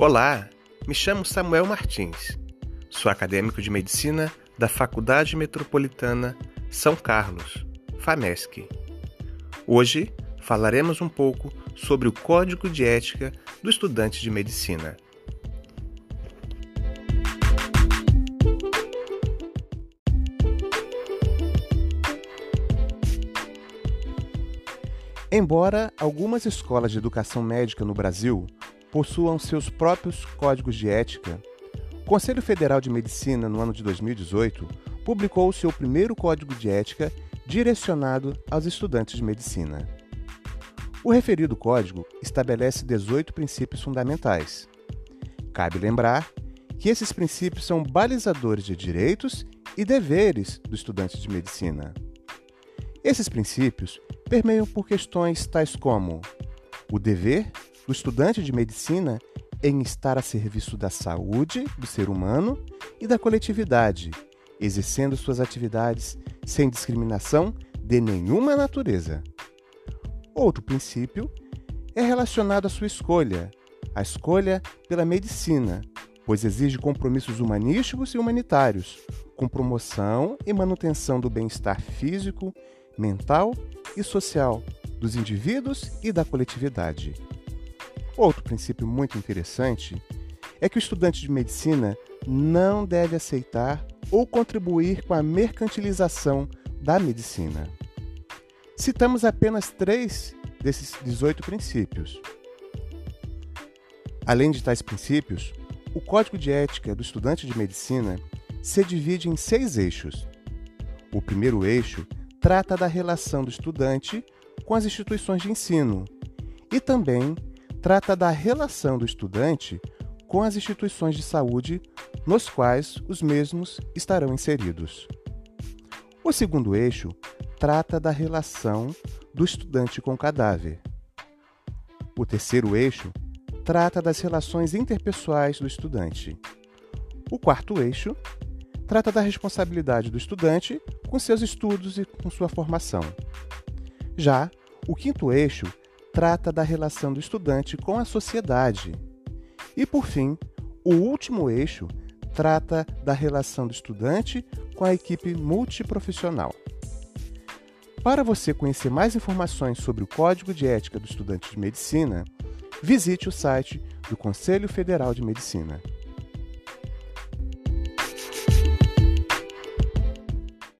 Olá, me chamo Samuel Martins. Sou acadêmico de medicina da Faculdade Metropolitana São Carlos, FAMESC. Hoje falaremos um pouco sobre o Código de Ética do Estudante de Medicina. Embora algumas escolas de educação médica no Brasil possuam seus próprios códigos de ética, o Conselho Federal de Medicina, no ano de 2018, publicou o seu primeiro código de ética direcionado aos estudantes de medicina. O referido código estabelece 18 princípios fundamentais. Cabe lembrar que esses princípios são balizadores de direitos e deveres do estudante de medicina. Esses princípios permeiam por questões tais como o dever do estudante de medicina em estar a serviço da saúde do ser humano e da coletividade, exercendo suas atividades sem discriminação de nenhuma natureza. Outro princípio é relacionado à sua escolha, a escolha pela medicina, pois exige compromissos humanísticos e humanitários, com promoção e manutenção do bem-estar físico, mental e social dos indivíduos e da coletividade. Outro princípio muito interessante é que o estudante de medicina não deve aceitar ou contribuir com a mercantilização da medicina. Citamos apenas três desses 18 princípios. Além de tais princípios, o Código de Ética do Estudante de Medicina se divide em seis eixos. O primeiro eixo trata da relação do estudante com as instituições de ensino e também trata da relação do estudante com as instituições de saúde nos quais os mesmos estarão inseridos. O segundo eixo trata da relação do estudante com o cadáver. O terceiro eixo trata das relações interpessoais do estudante. O quarto eixo trata da responsabilidade do estudante com seus estudos e com sua formação. Já o quinto eixo trata da relação do estudante com a sociedade. E, por fim, o último eixo trata da relação do estudante com a equipe multiprofissional. Para você conhecer mais informações sobre o Código de Ética do Estudante de Medicina, visite o site do Conselho Federal de Medicina.